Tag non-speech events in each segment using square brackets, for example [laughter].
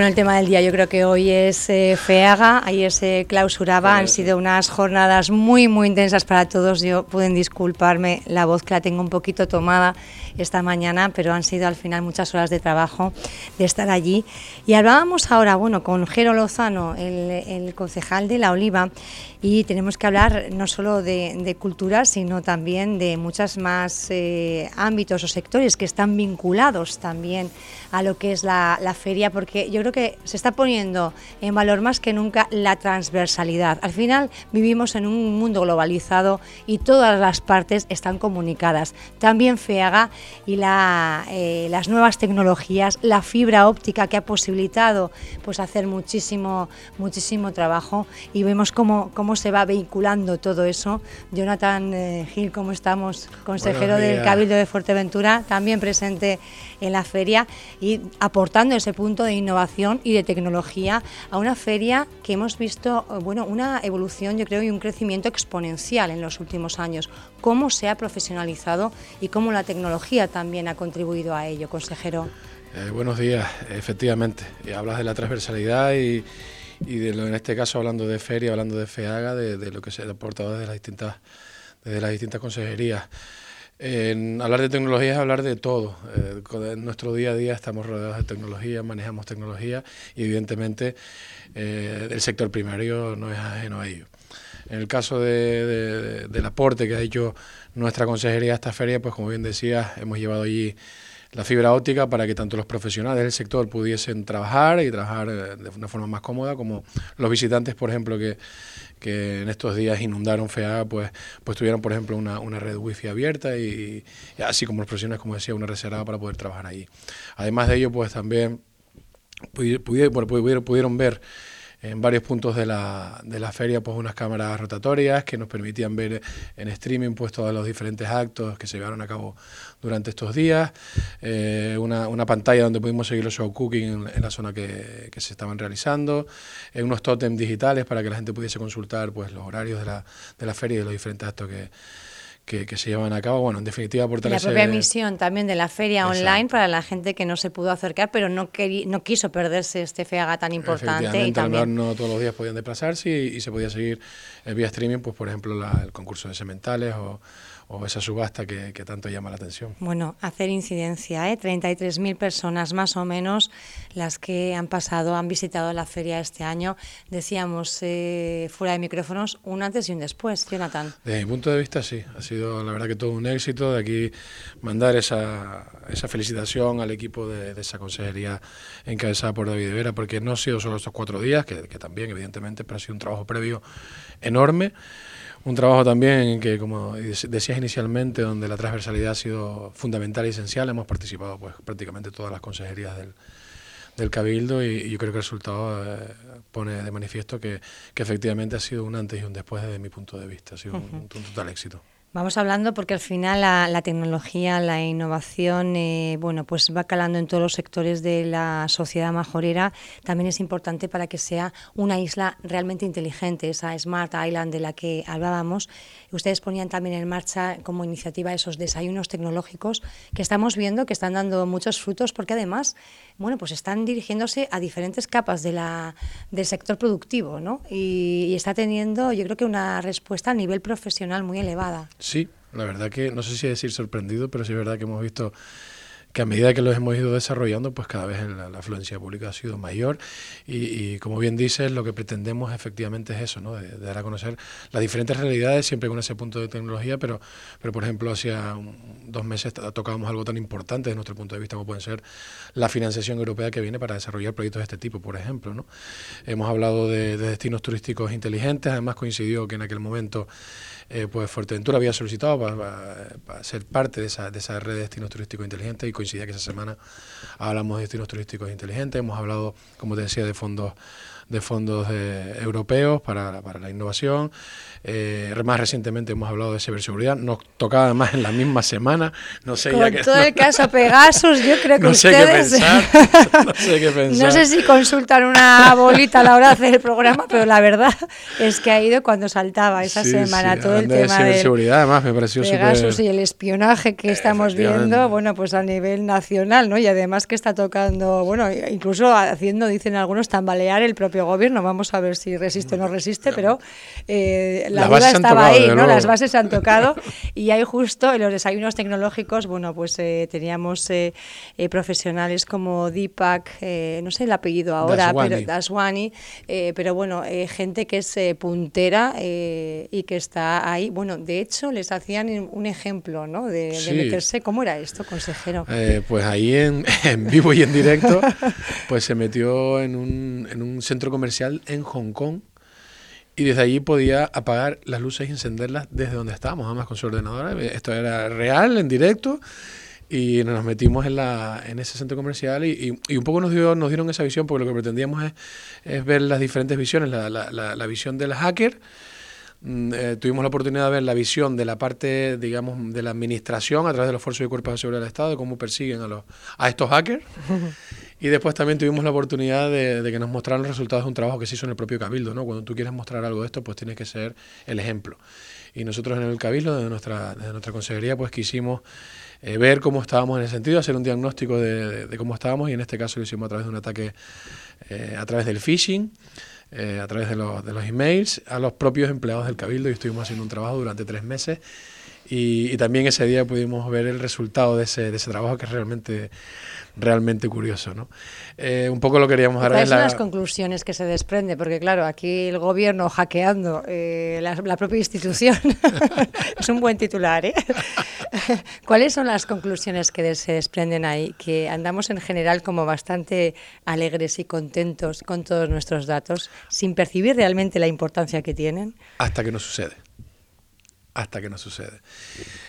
Bueno, el tema del día yo creo que hoy es eh, FEAGA, ayer se clausuraba, han sido unas jornadas muy, muy intensas para todos. Yo pueden disculparme la voz que la tengo un poquito tomada esta mañana, pero han sido al final muchas horas de trabajo de estar allí. Y hablábamos ahora, bueno, con Jero Lozano, el, concejal de La Oliva, y tenemos que hablar no solo de, cultura, sino también de muchos más eh, ámbitos o sectores que están vinculados también a lo que es la, la feria, porque yo creo que se está poniendo en valor más que nunca la transversalidad. Al final vivimos en un mundo globalizado y todas las partes están comunicadas. También FEAGA y la, eh, las nuevas tecnologías, la fibra óptica que ha posibilitado pues, hacer muchísimo, muchísimo trabajo y vemos cómo, cómo se va vehiculando todo eso. Jonathan eh, Gil, ¿cómo estamos? Consejero del Cabildo de Fuerteventura, también presente en la feria y aportando ese punto de innovación y de tecnología a una feria que hemos visto, bueno, una evolución, yo creo, y un crecimiento exponencial en los últimos años. Cómo se ha profesionalizado y cómo la tecnología también ha contribuido a ello, consejero. Eh, buenos días, efectivamente. Hablas de la transversalidad y, y de lo, en este caso hablando de feria, hablando de FEAGA, de, de lo que se ha aportado desde las distintas, desde las distintas consejerías hablar de tecnología es hablar de todo. Eh, en nuestro día a día estamos rodeados de tecnología, manejamos tecnología y evidentemente eh, el sector primario no es ajeno a ello. En el caso del aporte que ha hecho nuestra consejería a esta feria, pues como bien decía, hemos llevado allí la fibra óptica para que tanto los profesionales del sector pudiesen trabajar y trabajar eh, de una forma más cómoda, como los visitantes, por ejemplo, que, que en estos días inundaron FEA, pues, pues tuvieron, por ejemplo, una, una red wifi abierta y, así como los profesionales, como decía, una reserva para poder trabajar allí. Además de ello, pues también pudieron, pudieron ver en varios puntos de la, de la feria pues unas cámaras rotatorias que nos permitían ver en streaming pues todos los diferentes actos que se llevaron a cabo durante estos días, eh, una, una, pantalla donde pudimos seguir los show cooking en, la zona que, que, se estaban realizando, eh, unos tótems digitales para que la gente pudiese consultar pues los horarios de la, de la feria y de los diferentes actos que, que, se llevan a cabo. Bueno, en definitiva, por La propia emisión también de la feria online para la gente que no se pudo acercar, pero no, no quiso perderse este FEAGA tan importante. Y también... no todos los días podían desplazarse y, se podía seguir el vía streaming, pues por ejemplo, el concurso de sementales o o esa subasta que, tanto llama la atención. Bueno, hacer incidencia, ¿eh? 33.000 personas más o menos las que han pasado, han visitado la feria este año. Decíamos eh, fuera de micrófonos un antes y un después, Jonathan. Desde mi punto de vista sí, ha sido la verdad que todo un éxito. De aquí mandar esa, esa felicitación al equipo de, esa consejería encabezada por David Vera, porque no ha sido solo estos cuatro días, que, que también evidentemente, pero ha sido un trabajo previo enorme. Un trabajo también que, como decías inicialmente, donde la transversalidad ha sido fundamental y esencial. Hemos participado pues prácticamente todas las consejerías del, del Cabildo y, yo creo que el resultado eh, pone de manifiesto que, que, efectivamente ha sido un antes y un después desde mi punto de vista. Ha sido un total éxito. Vamos hablando porque al final la, tecnología, la innovación, eh, bueno, pues va calando en todos los sectores de la sociedad majorera. También es importante para que sea una isla realmente inteligente, esa Smart Island de la que hablábamos. Ustedes ponían también en marcha como iniciativa esos desayunos tecnológicos que estamos viendo que están dando muchos frutos porque además, bueno, pues están dirigiéndose a diferentes capas de la, del sector productivo, ¿no? Y está teniendo, yo creo que una respuesta a nivel profesional muy elevada. Sí, la verdad que no sé si decir sorprendido, pero sí es verdad que hemos visto que a medida que los hemos ido desarrollando, pues cada vez la, afluencia pública ha sido mayor y, como bien dices, lo que pretendemos efectivamente es eso, ¿no? de, dar a conocer las diferentes realidades, siempre con ese punto de tecnología, pero, pero por ejemplo, hacía dos meses tocábamos algo tan importante desde nuestro punto de vista como puede ser la financiación europea que viene para desarrollar proyectos de este tipo, por ejemplo. ¿no? Hemos hablado de, de destinos turísticos inteligentes, además coincidió que en aquel momento eh, pues Fuerteventura había solicitado para, ser parte de esa, de esa red de destinos turísticos inteligentes y coincidía que esa semana hablamos de destinos turísticos inteligentes, hemos hablado, como te decía, de fondos de fondos europeos para, para la innovación. Eh, más recientemente hemos hablado de ciberseguridad, nos tocaba además en la misma semana, no sé Con todo el caso [laughs] Pegasus, yo creo que no ustedes... Sé qué pensar, [laughs] no sé qué pensar. No sé si consultan una bolita a la hora de hacer el programa, pero la verdad es que ha ido cuando saltaba esa semana todo el tema de ciberseguridad, además me pareció Pegasus y el espionaje que estamos viendo, bueno, pues a nivel nacional, ¿no? Y además que está tocando, bueno, incluso haciendo, dicen algunos, tambalear el propio gobierno. Vamos a ver si resiste o no resiste, pero eh, la duda estaba ahí, ¿no? Las bases se han [laughs] tocado y hay justo en los desayunos tecnológicos, bueno, pues eh, teníamos eh, eh, profesionales como Deepak, no sé el apellido ahora, pero Daswani, pero bueno, gente que es puntera y que está ahí. Bueno, de hecho les hacían un ejemplo, ¿no? De, meterse. ¿Cómo era esto, consejero? pues ahí en, [laughs] en, vivo y en directo, pues se metió en un, en un centro comercial en Hong Kong y desde allí podía apagar las luces y encenderlas desde donde estábamos, además con su ordenador. Esto era real, en directo, y nos metimos en, la, en ese centro comercial y, y, un poco nos, dio, nos dieron esa visión, porque lo que pretendíamos es, es ver las diferentes visiones, la, la, la, visión del hacker. Mm, eh, tuvimos la oportunidad de ver la visión de la parte, digamos, de la administración a través de los fuerzas y cuerpos de seguridad del Estado, de cómo persiguen a, los, a estos hackers. [laughs] Y después también tuvimos la oportunidad de, que nos mostraran los resultados de un trabajo que se hizo en el propio Cabildo. ¿no? Cuando tú quieres mostrar algo de esto, pues tienes que ser el ejemplo. Y nosotros en el Cabildo, desde nuestra, desde nuestra consejería, pues quisimos eh, ver cómo estábamos en ese sentido, hacer un diagnóstico de, cómo estábamos y en este caso lo hicimos a través de un ataque, eh, a través del phishing. Eh, a través de los, de los emails a los propios empleados del Cabildo y estuvimos haciendo un trabajo durante tres meses y, también ese día pudimos ver el resultado de ese, de ese trabajo que es realmente realmente curioso. ¿no? Eh, un poco lo queríamos dar. ¿Cuáles son las conclusiones que se desprende? Porque claro, aquí el gobierno hackeando eh, la, propia institución [laughs] es un buen titular. ¿eh? [laughs] ¿Cuáles son las conclusiones que se desprenden ahí? Que andamos en general como bastante alegres y contentos con todos nuestros datos, sin percibir realmente la importancia que tienen. Hasta que no sucede hasta que no sucede.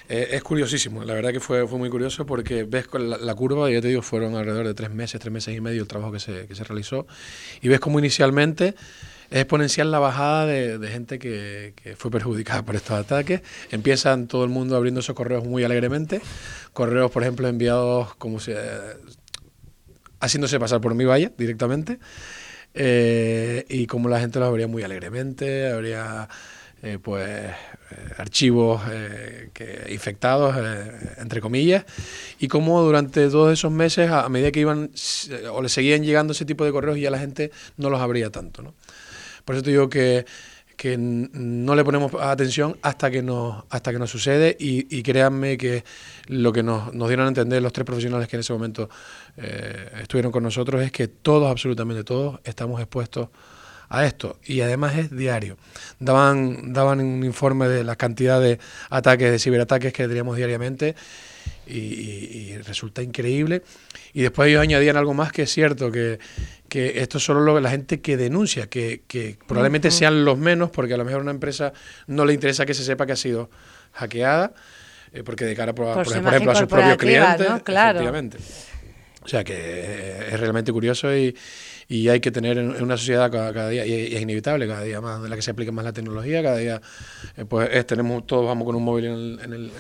Eh, es curiosísimo, la verdad que fue, fue muy curioso porque ves la, la, curva, ya te digo, fueron alrededor de tres meses, tres meses y medio el trabajo que se, que se realizó, y ves como inicialmente es exponencial la bajada de, gente que, fue perjudicada por estos ataques. Empiezan todo el mundo abriendo esos correos muy alegremente, correos, por ejemplo, enviados como si, haciéndose pasar por mi vaya directamente, eh, y como la gente los abría muy alegremente, habría eh, pues eh, archivos eh, que, infectados, entre comillas, y cómo durante todos esos meses, a, medida que iban o le seguían llegando ese tipo de correos, ya la gente no los abría tanto. ¿no? Por eso te digo que, que no le ponemos atención hasta que nos, hasta que nos sucede y, créanme que lo que nos, nos, dieron a entender los tres profesionales que en ese momento estuvieron con nosotros es que todos, absolutamente todos, estamos expuestos a esto. Y además es diario. Daban, daban un informe de la cantidad de ataques, de ciberataques que teníamos diariamente. Y, resulta increíble. Y después ellos añadían algo más que es cierto, que, que esto es solo lo, la gente que denuncia, que, que probablemente sean los menos, porque a lo mejor a una empresa no le interesa que se sepa que ha sido hackeada, eh, porque de cara, por, por, ejemplo, a sus propios clientes, claro. efectivamente. O sea que es realmente curioso y, y hay que tener en, una sociedad cada, día, y es inevitable cada día más, en la que se aplica más la tecnología, cada día eh, pues tenemos, todos vamos con un móvil en el, en el,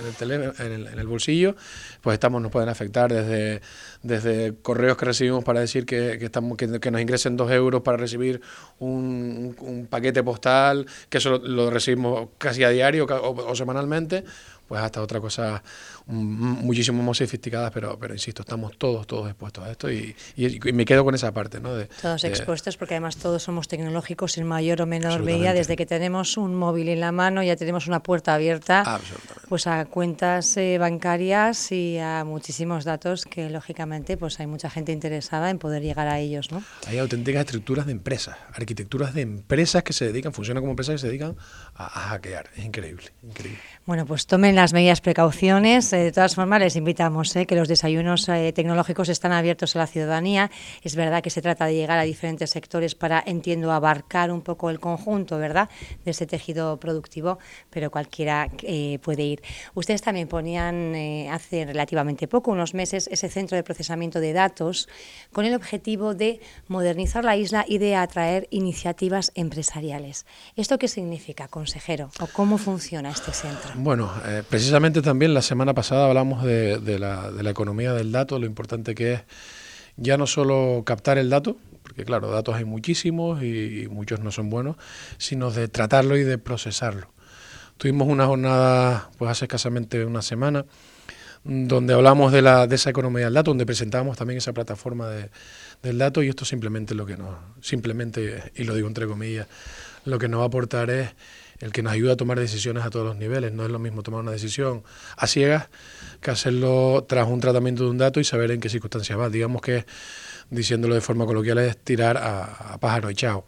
en el, en el, bolsillo, pues estamos, nos pueden afectar desde, desde correos que recibimos para decir que, que estamos, que, nos ingresen dos euros para recibir un, un paquete postal, que eso lo, recibimos casi a diario o semanalmente, pues hasta otra cosa muchísimo más sofisticada, pero, pero insisto, estamos todos, todos expuestos a esto y, y, me quedo con esa parte. ¿no? De, todos expuestos porque además todos somos tecnológicos en mayor o menor medida, desde que tenemos un móvil en la mano ya tenemos una puerta abierta pues a cuentas eh, bancarias y a muchísimos datos que lógicamente pues hay mucha gente interesada en poder llegar a ellos. ¿no? Hay auténticas estructuras de empresas, arquitecturas de empresas que se dedican, funcionan como empresas que se dedican a, a hackear. Es increíble, increíble. Bueno, pues tomen las medidas precauciones. Eh, de todas formas, les invitamos eh, que los desayunos eh, tecnológicos están abiertos a la ciudadanía. Es verdad que se trata de llegar a diferentes sectores para, entiendo, abarcar un poco el conjunto, ¿verdad?, de ese tejido productivo, pero cualquiera puede ir. Ustedes también ponían hace relativamente poco, unos meses, ese centro de procesamiento de datos con el objetivo de modernizar la isla y de atraer iniciativas empresariales. ¿Esto qué significa, consejero? ¿O cómo funciona este centro? Bueno, eh, precisamente también la semana pasada hablamos de, la, economía del dato, lo importante que es ya no solo captar el dato, porque claro, datos hay muchísimos y, muchos no son buenos, sino de tratarlo y de procesarlo. Tuvimos una jornada, pues hace escasamente una semana, donde hablamos de, la, de esa economía del dato, donde presentamos también esa plataforma de, del dato y esto simplemente lo que nos, simplemente, y lo digo entre comillas, lo que nos va a aportar es el que nos ayuda a tomar decisiones a todos los niveles. No es lo mismo tomar una decisión a ciegas que hacerlo tras un tratamiento de un dato y saber en qué circunstancias va. Digamos que, diciéndolo de forma coloquial, es tirar a, pájaro y chao.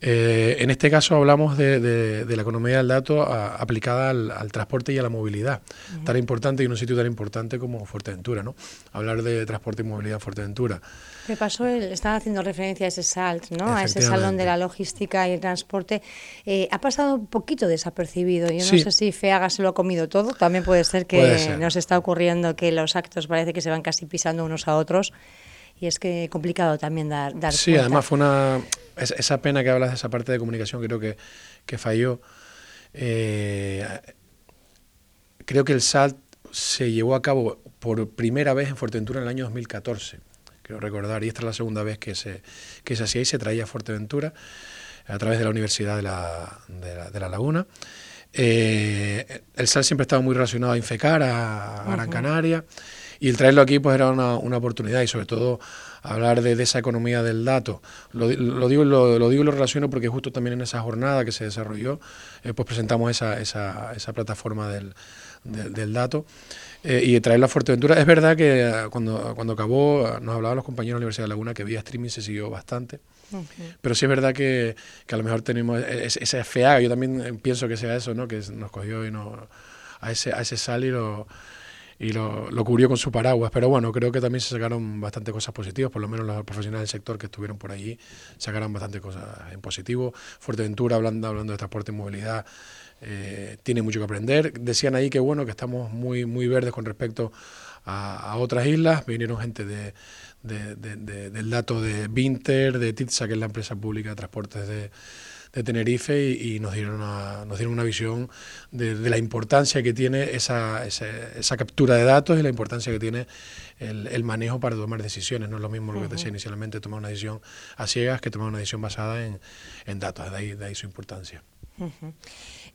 Eh, en este caso hablamos de, la economía del dato aplicada al, transporte y a la movilidad, tan importante y en un sitio tan importante como Fuerteventura, ¿no? Hablar de transporte y movilidad en Fuerteventura. ¿Qué pasó? Estaba haciendo referencia a ese SALT, ¿no? A ese salón de la logística y el transporte. Eh, ha pasado un poquito desapercibido. Yo no sé si FEAGA se lo ha comido todo. También puede ser que nos está ocurriendo que los actos parece que se van casi pisando unos a otros y es que complicado también dar, dar Sí, además fue una esa pena que hablas de esa parte de comunicación creo que, que falló. Eh, creo que el SALT se llevó a cabo por primera vez en Fuerteventura en el año 2014, quiero recordar, y esta es la segunda vez que se, que se hacía y se traía a Fuerteventura a través de la Universidad de la, de la, Laguna. Eh, el SALT siempre estaba muy relacionado a Infecar, a, Gran Canaria. Y el traerlo aquí pues era una, una oportunidad y sobre todo hablar de, esa economía del dato. Lo, digo, lo, digo y lo relaciono porque justo también en esa jornada que se desarrolló, eh, pues presentamos esa, esa, esa plataforma del, del, dato eh, y traerlo a Fuerteventura. Es verdad que eh, cuando, cuando acabó, nos hablaban los compañeros de la Universidad de Laguna que vía streaming se siguió bastante. Pero sí es verdad que, que, a lo mejor tenemos ese FEA, yo también pienso que sea eso, ¿no? que nos cogió y nos, a ese, a ese sal y lo, y lo, cubrió con su paraguas. Pero bueno, creo que también se sacaron bastante cosas positivas, por lo menos los profesionales del sector que estuvieron por allí sacaron bastante cosas en positivo. Fuerteventura, hablando, hablando de transporte y movilidad, eh, tiene mucho que aprender. Decían ahí que bueno, que estamos muy, muy verdes con respecto a, otras islas. Vinieron gente de, del dato de Vinter, de TITSA, que es la empresa pública de transportes de de Tenerife y, nos, dieron una, nos dieron una visión de, la importancia que tiene esa, esa, captura de datos y la importancia que tiene el, manejo para tomar decisiones. No es lo mismo lo que decía inicialmente, tomar una decisión a ciegas que tomar una decisión basada en, en datos, de ahí, de ahí su importancia.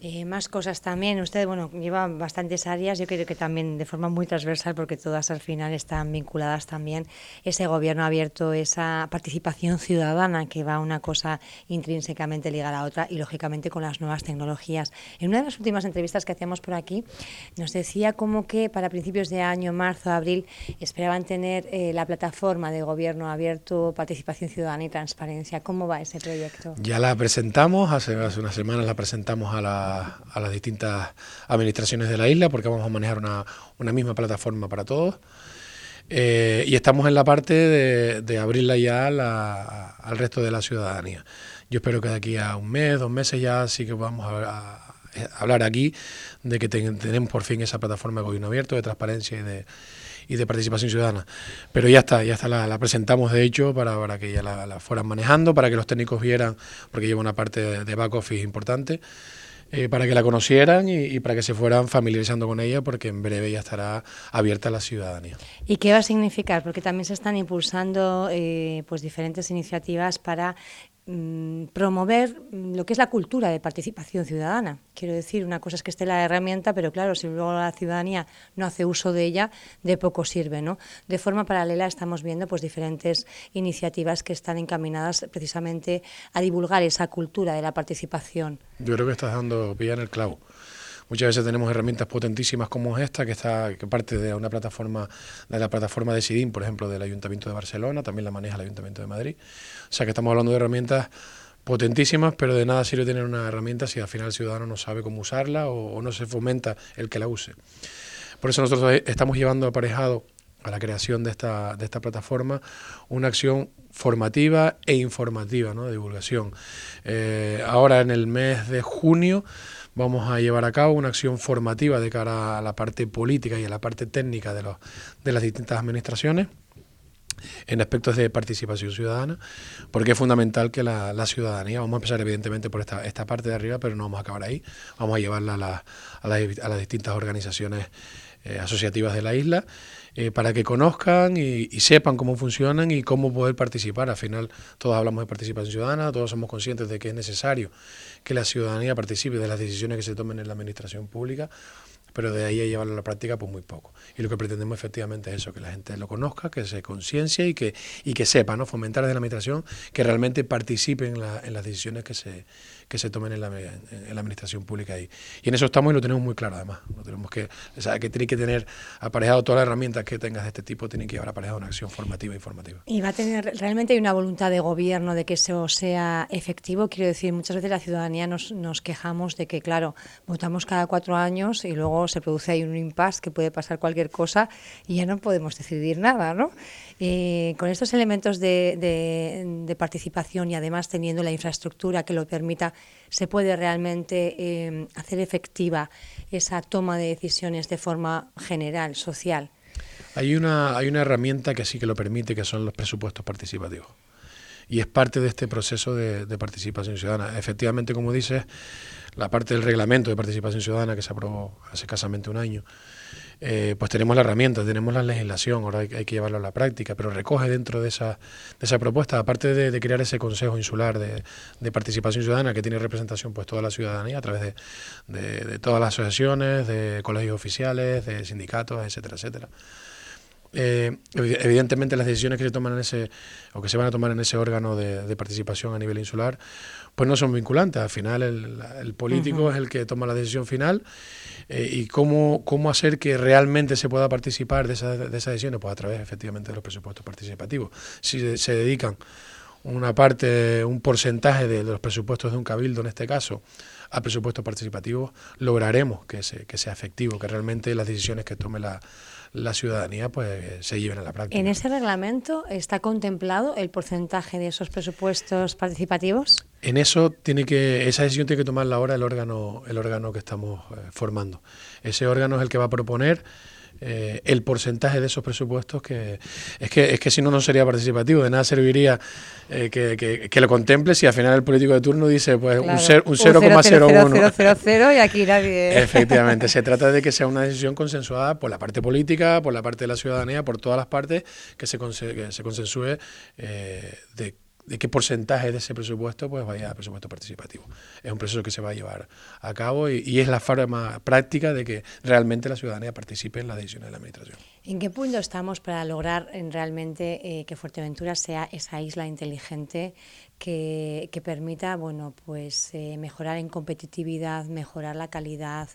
Eh, más cosas también. Usted, bueno, lleva bastantes áreas, yo creo que también de forma muy transversal, porque todas al final están vinculadas también. Ese gobierno abierto, esa participación ciudadana, que va una cosa intrínsecamente ligada a otra, y lógicamente con las nuevas tecnologías. En una de las últimas entrevistas que hacíamos por aquí, nos decía como que para principios de año, marzo, abril, esperaban tener eh, la plataforma de gobierno abierto, participación ciudadana y transparencia. ¿Cómo va ese proyecto? Ya la presentamos, hace, hace unas semanas la presentamos a la a, las distintas administraciones de la isla porque vamos a manejar una, misma plataforma para todos. Eh, y estamos en la parte de, abrirla ya al resto de la ciudadanía. Yo espero que de aquí a un mes, dos meses ya sí que vamos a, hablar aquí de que tenemos por fin esa plataforma de gobierno abierto, de transparencia y de, y de participación ciudadana. Pero ya está, ya está, la, presentamos de hecho para, para que ya la, fueran manejando, para que los técnicos vieran, porque lleva una parte de back office importante. Eh, para que la conocieran y, para que se fueran familiarizando con ella, porque en breve ya estará abierta a la ciudadanía. ¿Y qué va a significar? Porque también se están impulsando eh, pues diferentes iniciativas para Mm, promover lo que es la cultura de participación ciudadana. Quiero decir, una cosa es que esté la herramienta, pero claro, si luego la ciudadanía no hace uso de ella, de poco sirve, ¿no? De forma paralela estamos viendo pues diferentes iniciativas que están encaminadas precisamente a divulgar esa cultura de la participación. Yo creo que estás dando pilla en el clavo. Muchas veces tenemos herramientas potentísimas como esta, que está que parte de una plataforma, de la plataforma de SIDIN, por ejemplo, del Ayuntamiento de Barcelona, también la maneja el Ayuntamiento de Madrid. O sea que estamos hablando de herramientas potentísimas, pero de nada sirve tener una herramienta si al final el ciudadano no sabe cómo usarla o, no se fomenta el que la use. Por eso nosotros estamos llevando aparejado a la creación de esta, de esta plataforma una acción formativa e informativa, ¿no? de divulgación. Eh, ahora en el mes de junio vamos a llevar a cabo una acción formativa de cara a la parte política y a la parte técnica de, los, de las distintas administraciones en aspectos de participación ciudadana, porque es fundamental que la, ciudadanía, vamos a empezar evidentemente por esta, esta parte de arriba, pero no vamos a acabar ahí, vamos a llevarla a, a, las distintas organizaciones eh, asociativas de la isla, eh, para que conozcan y, sepan cómo funcionan y cómo poder participar. Al final todos hablamos de participación ciudadana, todos somos conscientes de que es necesario que la ciudadanía participe de las decisiones que se tomen en la administración pública, pero de ahí a llevarlo a la práctica, pues muy poco. Y lo que pretendemos efectivamente es eso, que la gente lo conozca, que se conciencie y que, y que sepa, ¿no? fomentar desde la administración que realmente participe en, en las decisiones que se, que se tomen en la, en la administración pública ahí. Y en eso estamos y lo tenemos muy claro además. Lo tenemos que, o sea, que tiene que tener aparejado todas las herramientas que tengas de este tipo, tienen que llevar aparejado una acción formativa e informativa. Y va a tener, realmente hay una voluntad de gobierno de que eso sea efectivo. Quiero decir, muchas veces la ciudadanía nos, nos quejamos de que, claro, votamos cada cuatro años y luego se produce ahí un impasse que puede pasar cualquier cosa y ya no podemos decidir nada, ¿no? Eh, con estos elementos de, participación y además teniendo la infraestructura que lo permita, se puede realmente eh, hacer efectiva esa toma de decisiones de forma general, social. Hay una, hay una herramienta que sí que lo permite, que son los presupuestos participativos. Y es parte de este proceso de, de participación ciudadana. Efectivamente, como dices, la parte del reglamento de participación ciudadana que se aprobó hace escasamente un año, eh, pues tenemos la herramienta, tenemos la legislación, ahora hay, que llevarlo a la práctica, pero recoge dentro de esa, de esa propuesta, aparte de, crear ese Consejo Insular de, Participación Ciudadana que tiene representación pues toda la ciudadanía a través de, de todas las asociaciones, de colegios oficiales, de sindicatos, etcétera, etcétera. Eh, evidentemente las decisiones que se toman en ese o que se van a tomar en ese órgano de, participación a nivel insular pues no son vinculantes. Al final el, político es el que toma la decisión final eh, y cómo, cómo hacer que realmente se pueda participar de, esa, de esas decisiones pues a través efectivamente de los presupuestos participativos. Si se dedican una parte un porcentaje de, los presupuestos de un cabildo en este caso a presupuestos participativos lograremos que, que sea efectivo que realmente las decisiones que tome la la ciudadanía pues se lleven a la práctica. ¿En ese reglamento está contemplado el porcentaje de esos presupuestos participativos? En eso tiene que esa decisión tiene que tomarla ahora el órgano el órgano que estamos eh, formando. Ese órgano es el que va a proponer eh, el porcentaje de esos presupuestos que es que es que si no no sería participativo. De nada serviría eh, que, que, lo contemple si al final el político de turno dice pues un, 0,01 y aquí nadie efectivamente se trata de que sea una decisión consensuada por la parte política por la parte de la ciudadanía por todas las partes que se, que se consensúe eh, de de qué porcentaje de ese presupuesto pues vaya a presupuesto participativo. Es un proceso que se va a llevar a cabo y, es la forma práctica de que realmente la ciudadanía participe en las decisiones de la Administración. ¿En qué punto estamos para lograr realmente eh, que Fuerteventura sea esa isla inteligente que, permita bueno, pues, eh, mejorar en competitividad, mejorar la calidad,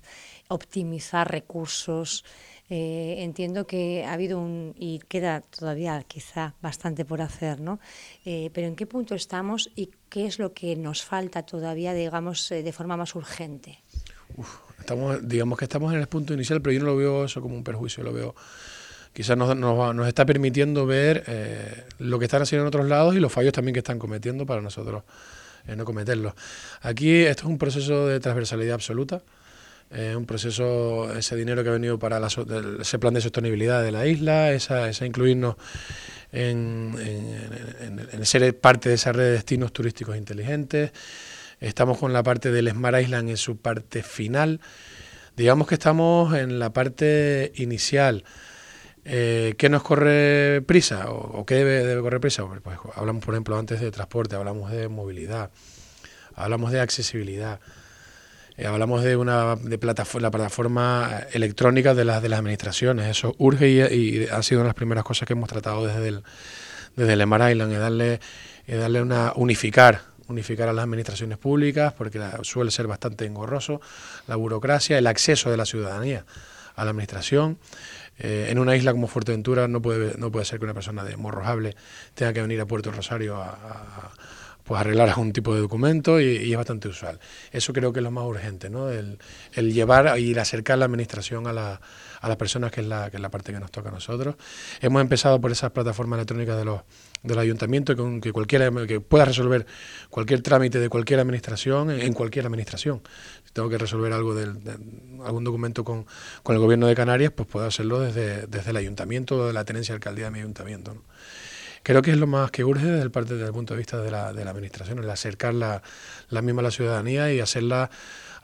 optimizar recursos? Eh, entiendo que ha habido un, y queda todavía quizá bastante por hacer, ¿no? Eh, pero ¿en qué punto estamos y qué es lo que nos falta todavía, digamos, eh, de forma más urgente? estamos, digamos que estamos en el punto inicial, pero yo no lo veo eso como un perjuicio, lo veo quizás nos, nos, está permitiendo ver lo que están haciendo en otros lados y los fallos también que están cometiendo para nosotros no cometerlos. Aquí esto es un proceso de transversalidad absoluta. Eh, un proceso, ese dinero que ha venido para ese plan de sostenibilidad de la isla, esa, esa incluirnos en, en, ser parte de esa red de destinos turísticos inteligentes. Estamos con la parte del Smart Island en su parte final. Digamos que estamos en la parte inicial. Eh, ¿Qué nos corre prisa o, qué debe, debe, correr prisa? Pues hablamos, por ejemplo, antes de transporte, hablamos de movilidad, hablamos de accesibilidad. Eh, hablamos de una de plataforma, la plataforma electrónica de las de las administraciones. Eso urge y, ha sido una de las primeras cosas que hemos tratado desde el desde el Emar Island, es darle, darle una unificar unificar a las administraciones públicas, porque suele ser bastante engorroso, la burocracia, el acceso de la ciudadanía a la administración. Eh, en una isla como Fuerteventura no puede, no puede ser que una persona de Morrojable tenga que venir a Puerto Rosario a pues arreglar algún tipo de documento y, es bastante usual. Eso creo que es lo más urgente, ¿no? El, llevar y acercar la administración a, la, a las personas, que es, la, que es la parte que nos toca a nosotros. Hemos empezado por esas plataformas electrónicas de los, del ayuntamiento, que, que cualquiera que pueda resolver cualquier trámite de cualquier administración en, cualquier administración. Si tengo que resolver algo del, algún documento con, con, el gobierno de Canarias, pues puedo hacerlo desde, desde el ayuntamiento o de la tenencia de alcaldía de mi ayuntamiento. Creo que es lo más que urge desde el, punto de vista de la, de la administración, el acercar la, misma a la ciudadanía y hacerla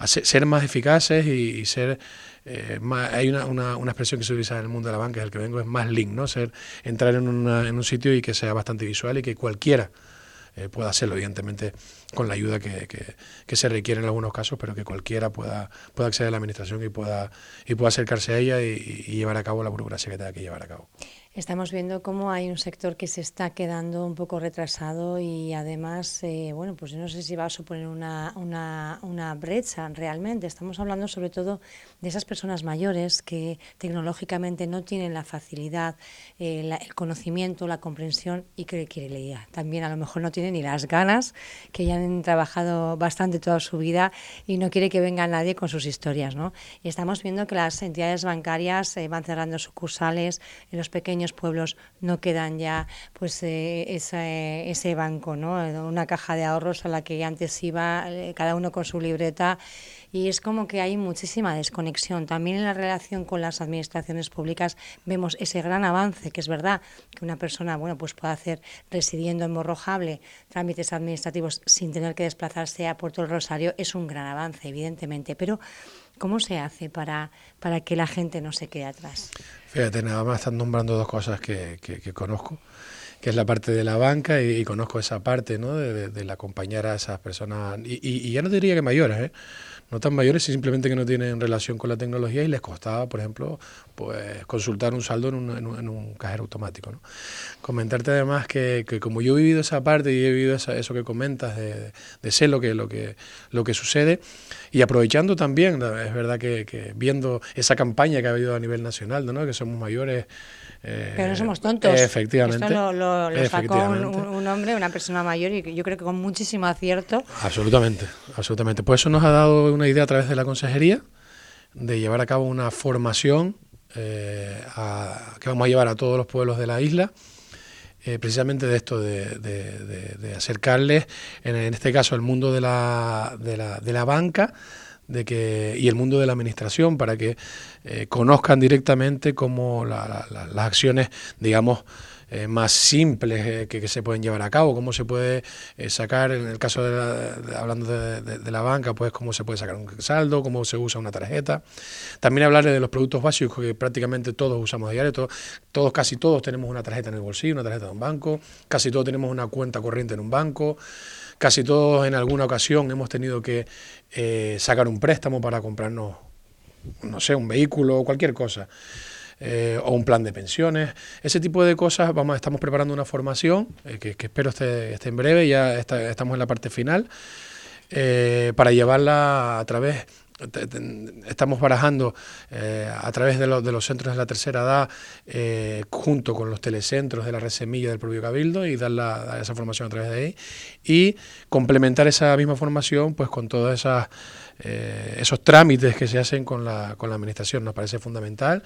ser más eficaces y, ser eh, más, hay una, una, una, expresión que se utiliza en el mundo de la banca, es el que vengo, es más link, ¿no? Ser, entrar en, una, en un sitio y que sea bastante visual y que cualquiera eh, pueda hacerlo, evidentemente con la ayuda que, que, que, se requiere en algunos casos, pero que cualquiera pueda, pueda acceder a la administración y pueda, y pueda acercarse a ella y llevar a cabo la burocracia que tenga que llevar a cabo. Estamos viendo cómo hay un sector que se está quedando un poco retrasado y además, eh, bueno, pues yo no sé si va a suponer una, una, una, brecha realmente. Estamos hablando sobre todo de esas personas mayores que tecnológicamente no tienen la facilidad, eh, el conocimiento, la comprensión y que quiere También a lo mejor no tienen ni las ganas, que ya han trabajado bastante toda su vida y no quiere que venga nadie con sus historias, ¿no? Y estamos viendo que las entidades bancarias eh, van cerrando sucursales en los pequeños pueblos no quedan ya pues eh, ese, ese banco, ¿no? una caja de ahorros a la que antes iba eh, cada uno con su libreta y es como que hay muchísima desconexión. También en la relación con las administraciones públicas vemos ese gran avance, que es verdad que una persona bueno, pues puede hacer residiendo en Morrojable trámites administrativos sin tener que desplazarse a Puerto del Rosario, es un gran avance, evidentemente, pero ¿cómo se hace para, para que la gente no se quede atrás? Fíjate, nada más están nombrando dos cosas que, que, conozco, que es la parte de la banca y, conozco esa parte ¿no? de, de, acompañar a esas personas, y, y, ya no diría que mayores, ¿eh? no tan mayores, simplemente que no tienen relación con la tecnología y les costaba, por ejemplo, pues consultar un saldo en un, en un, cajero automático. ¿no? Comentarte además que, que, como yo he vivido esa parte y he vivido eso que comentas de, de ser lo que, lo, que, lo que sucede y aprovechando también, es verdad que, que viendo esa campaña que ha habido a nivel nacional, ¿no? que somos mayores pero no somos tontos. Efectivamente. Esto lo, lo, sacó un, hombre, una persona mayor, y yo creo que con muchísimo acierto. Absolutamente, absolutamente. Pues eso nos ha dado una idea a través de la consejería de llevar a cabo una formación eh, que vamos a llevar a todos los pueblos de la isla. Eh, precisamente de esto, de, de, acercarles, en, en, este caso, el mundo de la, de la, de la banca, de que, y el mundo de la administración para que eh, conozcan directamente cómo las acciones, digamos, eh, más simples eh, que, se pueden llevar a cabo, cómo se puede sacar, en el caso de, hablando de, la banca, pues cómo se puede sacar un saldo, cómo se usa una tarjeta. También hablarle de los productos básicos que prácticamente todos usamos a diario, todos, todos, casi todos tenemos una tarjeta en el bolsillo, una tarjeta de un banco, casi todos tenemos una cuenta corriente en un banco. Casi todos en alguna ocasión hemos tenido que eh, sacar un préstamo para comprarnos, no sé, un vehículo o cualquier cosa. Eh, o un plan de pensiones, ese tipo de cosas. Vamos, estamos preparando una formación eh, que, espero esté, esté, en breve, ya estamos en la parte final, para llevarla a través estamos barajando eh, a través de, de, los centros de la tercera edad, eh, junto con los telecentros de la red semilla del propio Cabildo, y dar, la, esa formación a través de ahí, y complementar esa misma formación pues con todas esas eh, esos trámites que se hacen con la, con la administración nos parece fundamental.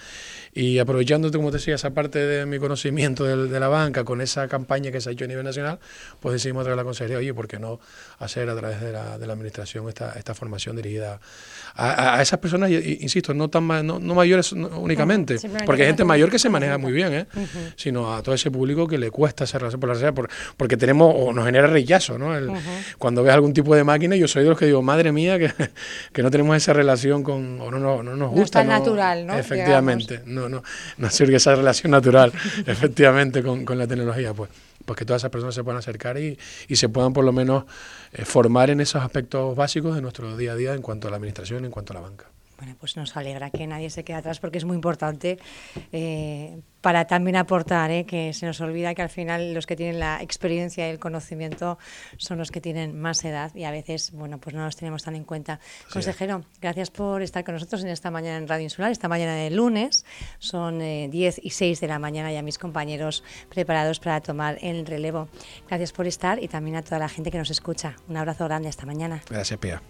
Y aprovechando, como te decía, esa parte de mi conocimiento de, de, la banca con esa campaña que se ha hecho a nivel nacional, pues decidimos a través de la consejería, oye, ¿por qué no hacer a través de la, de la administración esta, esta formación dirigida a, a esas personas, insisto, no tan no, no mayores únicamente, porque hay gente mayor que se maneja muy bien, ¿eh? sino a todo ese público que le cuesta hacer relación por la por, porque tenemos o nos genera rechazo, ¿no? El, Cuando ves algún tipo de máquina, yo soy de los que digo, madre mía, que que no tenemos esa relación con, o no, no, no nos gusta. No es natural, ¿no? Efectivamente, no, no, no sirve esa relación natural, [laughs] efectivamente, con, con, la tecnología, pues, pues que todas esas personas se puedan acercar y, y se puedan por lo menos eh, formar en esos aspectos básicos de nuestro día a día en cuanto a la administración, en cuanto a la banca. Bueno, pues nos alegra que nadie se quede atrás porque es muy importante eh, para también aportar, ¿eh? que se nos olvida que al final los que tienen la experiencia y el conocimiento son los que tienen más edad y a veces, bueno, pues no los tenemos tan en cuenta. Consejero, gracias por estar con nosotros en esta mañana en Radio Insular, esta mañana de lunes. Son 10 eh, y 6 de la mañana ya mis compañeros preparados para tomar el relevo. Gracias por estar y también a toda la gente que nos escucha. Un abrazo grande esta mañana. Gracias, Pia.